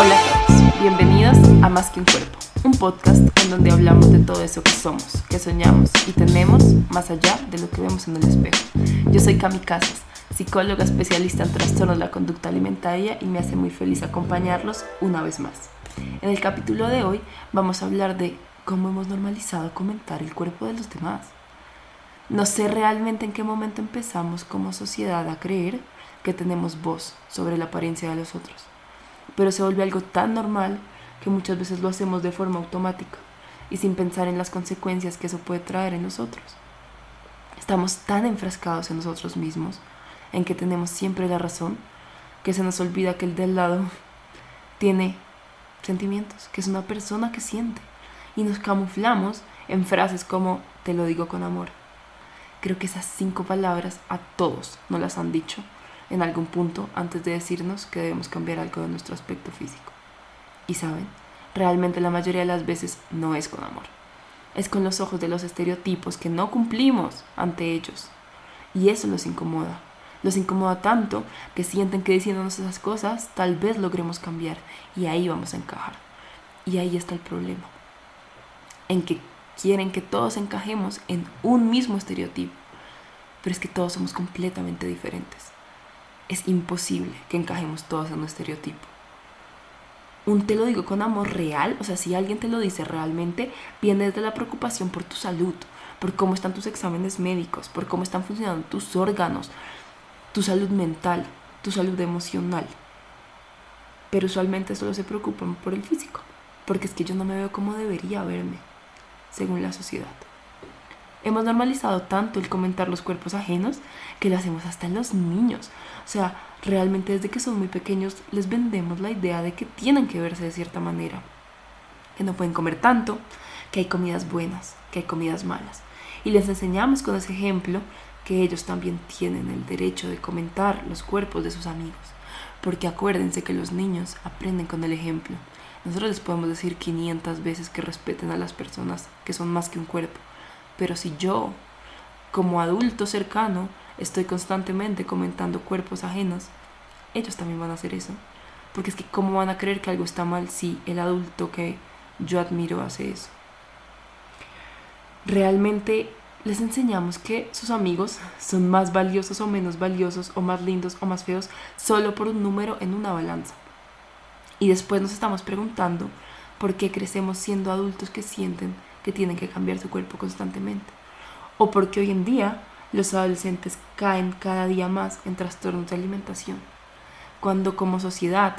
Hola a todos, bienvenidos a Más que un cuerpo, un podcast en donde hablamos de todo eso que somos, que soñamos y tenemos más allá de lo que vemos en el espejo. Yo soy Cami Casas, psicóloga especialista en trastornos de la conducta alimentaria y me hace muy feliz acompañarlos una vez más. En el capítulo de hoy vamos a hablar de cómo hemos normalizado comentar el cuerpo de los demás. No sé realmente en qué momento empezamos como sociedad a creer que tenemos voz sobre la apariencia de los otros pero se vuelve algo tan normal que muchas veces lo hacemos de forma automática y sin pensar en las consecuencias que eso puede traer en nosotros. Estamos tan enfrascados en nosotros mismos, en que tenemos siempre la razón, que se nos olvida que el del lado tiene sentimientos, que es una persona que siente, y nos camuflamos en frases como te lo digo con amor. Creo que esas cinco palabras a todos nos las han dicho en algún punto antes de decirnos que debemos cambiar algo de nuestro aspecto físico. Y saben, realmente la mayoría de las veces no es con amor. Es con los ojos de los estereotipos que no cumplimos ante ellos. Y eso los incomoda. Los incomoda tanto que sienten que diciéndonos esas cosas tal vez logremos cambiar y ahí vamos a encajar. Y ahí está el problema. En que quieren que todos encajemos en un mismo estereotipo. Pero es que todos somos completamente diferentes es imposible que encajemos todos en un estereotipo. Un te lo digo con amor real, o sea, si alguien te lo dice realmente, viene desde la preocupación por tu salud, por cómo están tus exámenes médicos, por cómo están funcionando tus órganos, tu salud mental, tu salud emocional. Pero usualmente solo se preocupan por el físico, porque es que yo no me veo como debería verme, según la sociedad. Hemos normalizado tanto el comentar los cuerpos ajenos que lo hacemos hasta en los niños. O sea, realmente desde que son muy pequeños les vendemos la idea de que tienen que verse de cierta manera. Que no pueden comer tanto, que hay comidas buenas, que hay comidas malas. Y les enseñamos con ese ejemplo que ellos también tienen el derecho de comentar los cuerpos de sus amigos. Porque acuérdense que los niños aprenden con el ejemplo. Nosotros les podemos decir 500 veces que respeten a las personas que son más que un cuerpo pero si yo, como adulto cercano, estoy constantemente comentando cuerpos ajenos, ellos también van a hacer eso. Porque es que ¿cómo van a creer que algo está mal si el adulto que yo admiro hace eso? Realmente les enseñamos que sus amigos son más valiosos o menos valiosos o más lindos o más feos solo por un número en una balanza. Y después nos estamos preguntando por qué crecemos siendo adultos que sienten que tienen que cambiar su cuerpo constantemente. O porque hoy en día los adolescentes caen cada día más en trastornos de alimentación, cuando como sociedad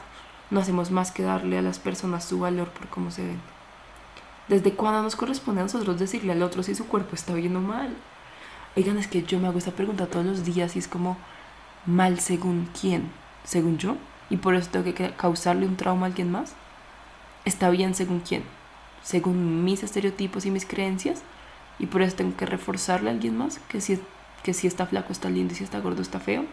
no hacemos más que darle a las personas su valor por cómo se ven. ¿Desde cuándo nos corresponde a nosotros decirle al otro si su cuerpo está bien o mal? Oigan, es que yo me hago esta pregunta todos los días y es como, ¿mal según quién? ¿Según yo? ¿Y por eso tengo que causarle un trauma a alguien más? ¿Está bien según quién? Según mis estereotipos y mis creencias y por eso tengo que reforzarle a alguien más que si, que si está flaco está lindo y si está gordo está feo.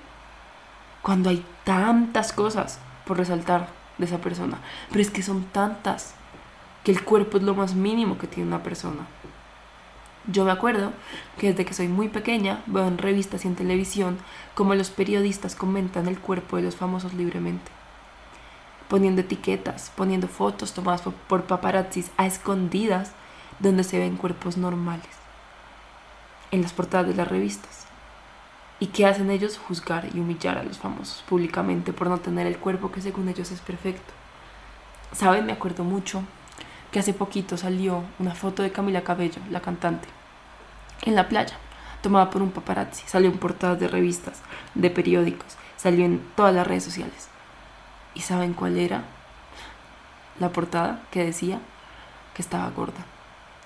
Cuando hay tantas cosas por resaltar de esa persona, pero es que son tantas que el cuerpo es lo más mínimo que tiene una persona. Yo me acuerdo que desde que soy muy pequeña veo en revistas y en televisión como los periodistas comentan el cuerpo de los famosos libremente poniendo etiquetas, poniendo fotos tomadas por paparazzis a escondidas donde se ven cuerpos normales en las portadas de las revistas. ¿Y qué hacen ellos? Juzgar y humillar a los famosos públicamente por no tener el cuerpo que según ellos es perfecto. ¿Saben? Me acuerdo mucho que hace poquito salió una foto de Camila Cabello, la cantante, en la playa, tomada por un paparazzi. Salió en portadas de revistas, de periódicos, salió en todas las redes sociales. ¿Y saben cuál era? La portada que decía que estaba gorda,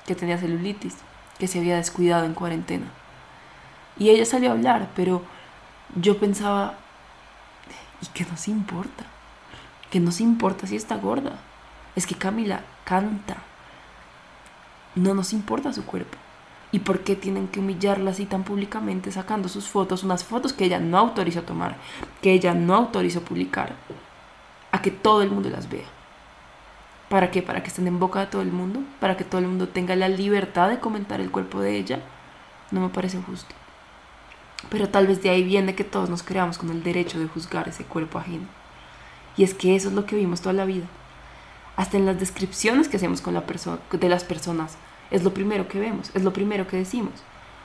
que tenía celulitis, que se había descuidado en cuarentena. Y ella salió a hablar, pero yo pensaba, ¿y qué nos importa? ¿Qué nos importa si está gorda? Es que Camila canta. No nos importa su cuerpo. ¿Y por qué tienen que humillarla así tan públicamente sacando sus fotos, unas fotos que ella no autorizó tomar, que ella no autorizó publicar? Que todo el mundo las vea. ¿Para qué? Para que estén en boca de todo el mundo, para que todo el mundo tenga la libertad de comentar el cuerpo de ella. No me parece justo. Pero tal vez de ahí viene que todos nos creamos con el derecho de juzgar ese cuerpo ajeno. Y es que eso es lo que vimos toda la vida. hasta en las descripciones que hacemos con la de las personas, es lo primero que vemos, es lo primero que decimos.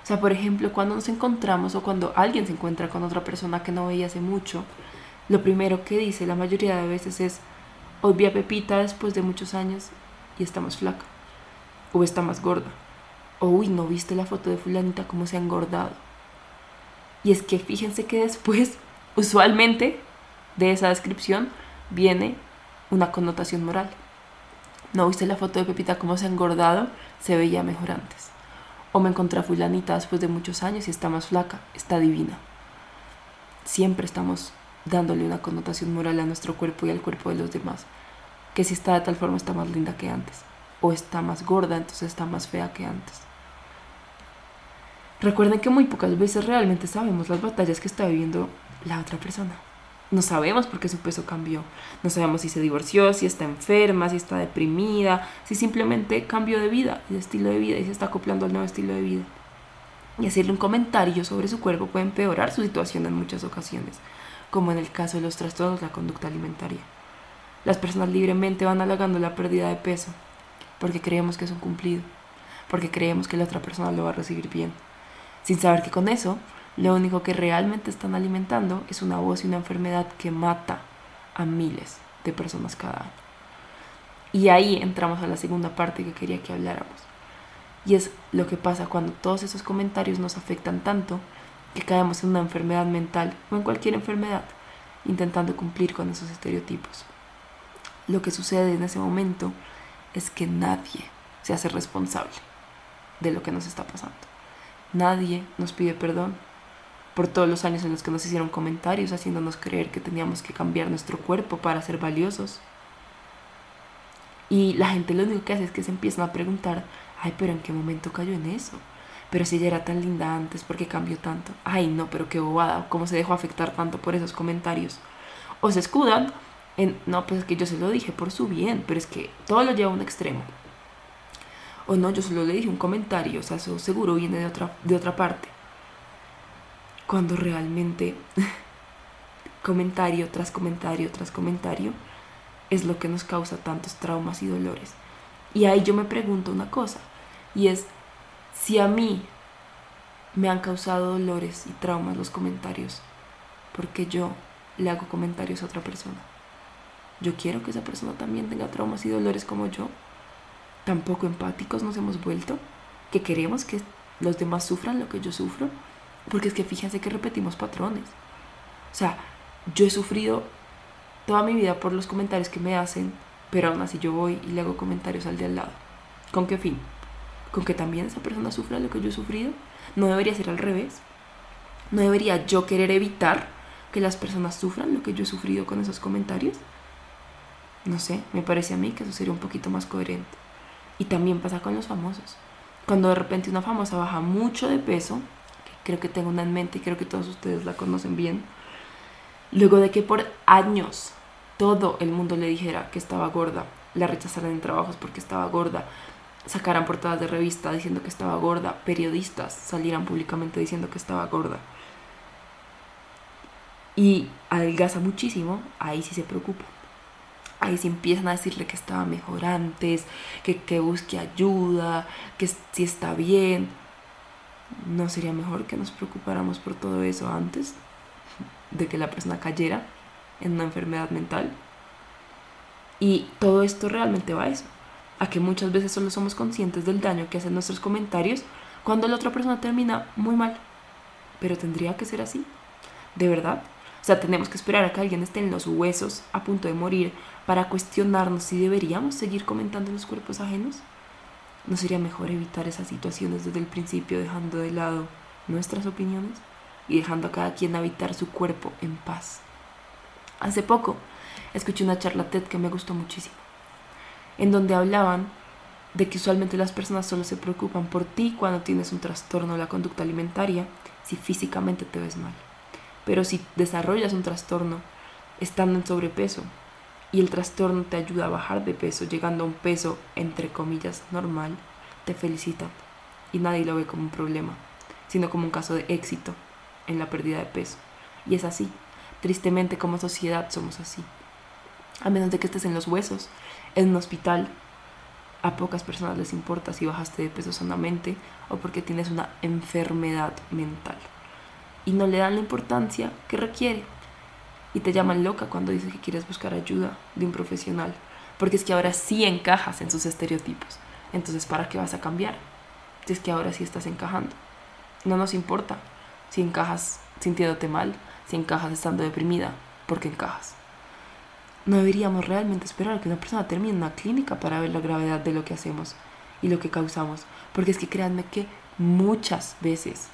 O sea, por ejemplo, cuando nos encontramos o cuando alguien se encuentra con otra persona que no veía hace mucho, lo primero que dice la mayoría de veces es, hoy vi a Pepita después de muchos años y está más flaca, o está más gorda, o uy, no viste la foto de fulanita cómo se ha engordado. Y es que fíjense que después, usualmente, de esa descripción viene una connotación moral. ¿No viste la foto de Pepita cómo se ha engordado? Se veía mejor antes. O me encontré a fulanita después de muchos años y está más flaca, está divina. Siempre estamos dándole una connotación moral a nuestro cuerpo y al cuerpo de los demás. Que si está de tal forma está más linda que antes. O está más gorda, entonces está más fea que antes. Recuerden que muy pocas veces realmente sabemos las batallas que está viviendo la otra persona. No sabemos por qué su peso cambió. No sabemos si se divorció, si está enferma, si está deprimida, si simplemente cambió de vida, de estilo de vida y se está acoplando al nuevo estilo de vida. Y hacerle un comentario sobre su cuerpo puede empeorar su situación en muchas ocasiones, como en el caso de los trastornos de la conducta alimentaria. Las personas libremente van halagando la pérdida de peso porque creemos que es un cumplido, porque creemos que la otra persona lo va a recibir bien, sin saber que con eso lo único que realmente están alimentando es una voz y una enfermedad que mata a miles de personas cada año. Y ahí entramos a la segunda parte que quería que habláramos. Y es lo que pasa cuando todos esos comentarios nos afectan tanto que caemos en una enfermedad mental o en cualquier enfermedad intentando cumplir con esos estereotipos. Lo que sucede en ese momento es que nadie se hace responsable de lo que nos está pasando. Nadie nos pide perdón, por todos los años en los que nos hicieron comentarios haciéndonos creer que teníamos que cambiar nuestro cuerpo para ser valiosos. Y la gente lo único que hace es que se empiezan a preguntar, ay, pero ¿en qué momento cayó en eso? Pero si ella era tan linda antes, ¿por qué cambió tanto? Ay, no, pero qué bobada, ¿cómo se dejó afectar tanto por esos comentarios? O se escudan en, no, pues es que yo se lo dije por su bien, pero es que todo lo lleva a un extremo. O no, yo solo le dije un comentario, o sea, eso seguro viene de otra, de otra parte cuando realmente comentario tras comentario tras comentario es lo que nos causa tantos traumas y dolores. Y ahí yo me pregunto una cosa, y es, si a mí me han causado dolores y traumas los comentarios, porque yo le hago comentarios a otra persona. Yo quiero que esa persona también tenga traumas y dolores como yo. Tampoco empáticos nos hemos vuelto, que queremos que los demás sufran lo que yo sufro porque es que fíjense que repetimos patrones. O sea, yo he sufrido toda mi vida por los comentarios que me hacen, pero aún así yo voy y le hago comentarios al de al lado. ¿Con qué fin? ¿Con que también esa persona sufra lo que yo he sufrido? No debería ser al revés. No debería yo querer evitar que las personas sufran lo que yo he sufrido con esos comentarios. No sé, me parece a mí que eso sería un poquito más coherente. Y también pasa con los famosos. Cuando de repente una famosa baja mucho de peso, creo que tengo una en mente y creo que todos ustedes la conocen bien. Luego de que por años todo el mundo le dijera que estaba gorda, la rechazaran en trabajos porque estaba gorda, sacaran portadas de revista diciendo que estaba gorda, periodistas salieran públicamente diciendo que estaba gorda. Y adelgaza muchísimo, ahí sí se preocupa. Ahí sí empiezan a decirle que estaba mejor antes, que, que busque ayuda, que si está bien. ¿No sería mejor que nos preocupáramos por todo eso antes de que la persona cayera en una enfermedad mental? Y todo esto realmente va a eso, a que muchas veces solo somos conscientes del daño que hacen nuestros comentarios cuando la otra persona termina muy mal. Pero tendría que ser así, de verdad. O sea, tenemos que esperar a que alguien esté en los huesos a punto de morir para cuestionarnos si deberíamos seguir comentando los cuerpos ajenos. ¿No sería mejor evitar esas situaciones desde el principio dejando de lado nuestras opiniones y dejando a cada quien habitar su cuerpo en paz? Hace poco escuché una charla TED que me gustó muchísimo, en donde hablaban de que usualmente las personas solo se preocupan por ti cuando tienes un trastorno de la conducta alimentaria, si físicamente te ves mal. Pero si desarrollas un trastorno estando en sobrepeso y el trastorno te ayuda a bajar de peso, llegando a un peso entre comillas normal, te felicitan y nadie lo ve como un problema, sino como un caso de éxito en la pérdida de peso. Y es así. Tristemente como sociedad somos así. A menos de que estés en los huesos, en un hospital, a pocas personas les importa si bajaste de peso sanamente o porque tienes una enfermedad mental. Y no le dan la importancia que requiere. Y te llaman loca cuando dices que quieres buscar ayuda de un profesional. Porque es que ahora sí encajas en sus estereotipos. Entonces, ¿para qué vas a cambiar? Si es que ahora sí estás encajando. No nos importa si encajas sintiéndote mal, si encajas estando deprimida, porque encajas. No deberíamos realmente esperar a que una persona termine una clínica para ver la gravedad de lo que hacemos y lo que causamos. Porque es que créanme que muchas veces,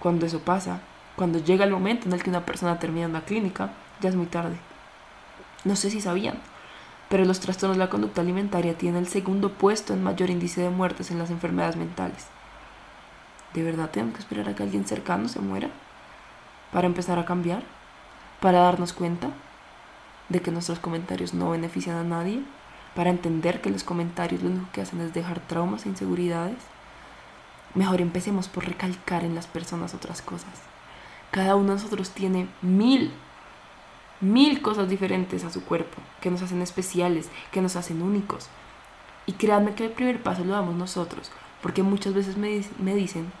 cuando eso pasa, cuando llega el momento en el que una persona termina una clínica, ya es muy tarde. No sé si sabían, pero los trastornos de la conducta alimentaria tienen el segundo puesto en mayor índice de muertes en las enfermedades mentales. ¿De verdad tenemos que esperar a que alguien cercano se muera para empezar a cambiar? ¿Para darnos cuenta de que nuestros comentarios no benefician a nadie? ¿Para entender que los comentarios lo único que hacen es dejar traumas e inseguridades? Mejor empecemos por recalcar en las personas otras cosas. Cada uno de nosotros tiene mil mil cosas diferentes a su cuerpo, que nos hacen especiales, que nos hacen únicos. Y créanme que el primer paso lo damos nosotros, porque muchas veces me, me dicen,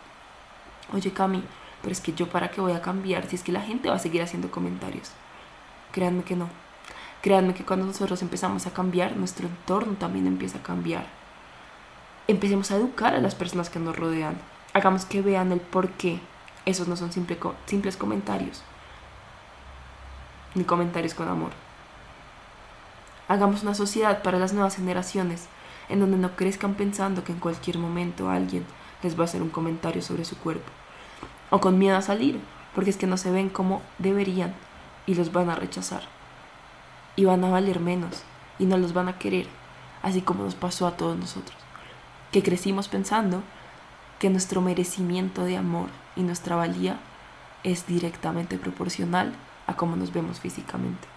oye Cami, pero es que yo para qué voy a cambiar si es que la gente va a seguir haciendo comentarios. Créanme que no. Créanme que cuando nosotros empezamos a cambiar, nuestro entorno también empieza a cambiar. Empecemos a educar a las personas que nos rodean. Hagamos que vean el por qué. Esos no son simples comentarios ni comentarios con amor. Hagamos una sociedad para las nuevas generaciones, en donde no crezcan pensando que en cualquier momento alguien les va a hacer un comentario sobre su cuerpo, o con miedo a salir, porque es que no se ven como deberían y los van a rechazar, y van a valer menos, y no los van a querer, así como nos pasó a todos nosotros, que crecimos pensando que nuestro merecimiento de amor y nuestra valía es directamente proporcional a cómo nos vemos físicamente.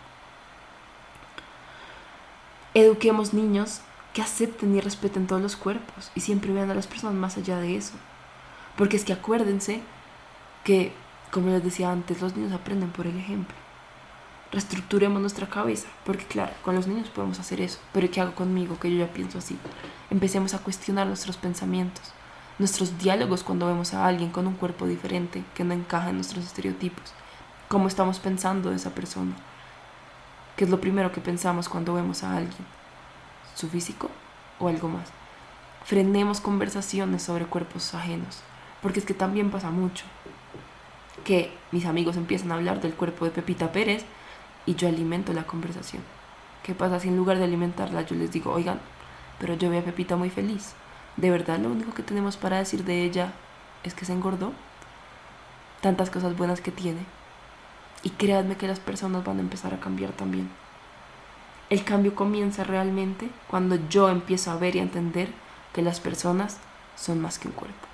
Eduquemos niños que acepten y respeten todos los cuerpos y siempre vean a las personas más allá de eso. Porque es que acuérdense que, como les decía antes, los niños aprenden por el ejemplo. Reestructuremos nuestra cabeza, porque claro, con los niños podemos hacer eso, pero ¿qué hago conmigo que yo ya pienso así? Empecemos a cuestionar nuestros pensamientos, nuestros diálogos cuando vemos a alguien con un cuerpo diferente que no encaja en nuestros estereotipos cómo estamos pensando de esa persona. ¿Qué es lo primero que pensamos cuando vemos a alguien? ¿Su físico o algo más? Frenemos conversaciones sobre cuerpos ajenos, porque es que también pasa mucho que mis amigos empiezan a hablar del cuerpo de Pepita Pérez y yo alimento la conversación. ¿Qué pasa si en lugar de alimentarla yo les digo, oigan, pero yo veo a Pepita muy feliz? ¿De verdad lo único que tenemos para decir de ella es que se engordó? Tantas cosas buenas que tiene. Y créanme que las personas van a empezar a cambiar también. El cambio comienza realmente cuando yo empiezo a ver y a entender que las personas son más que un cuerpo.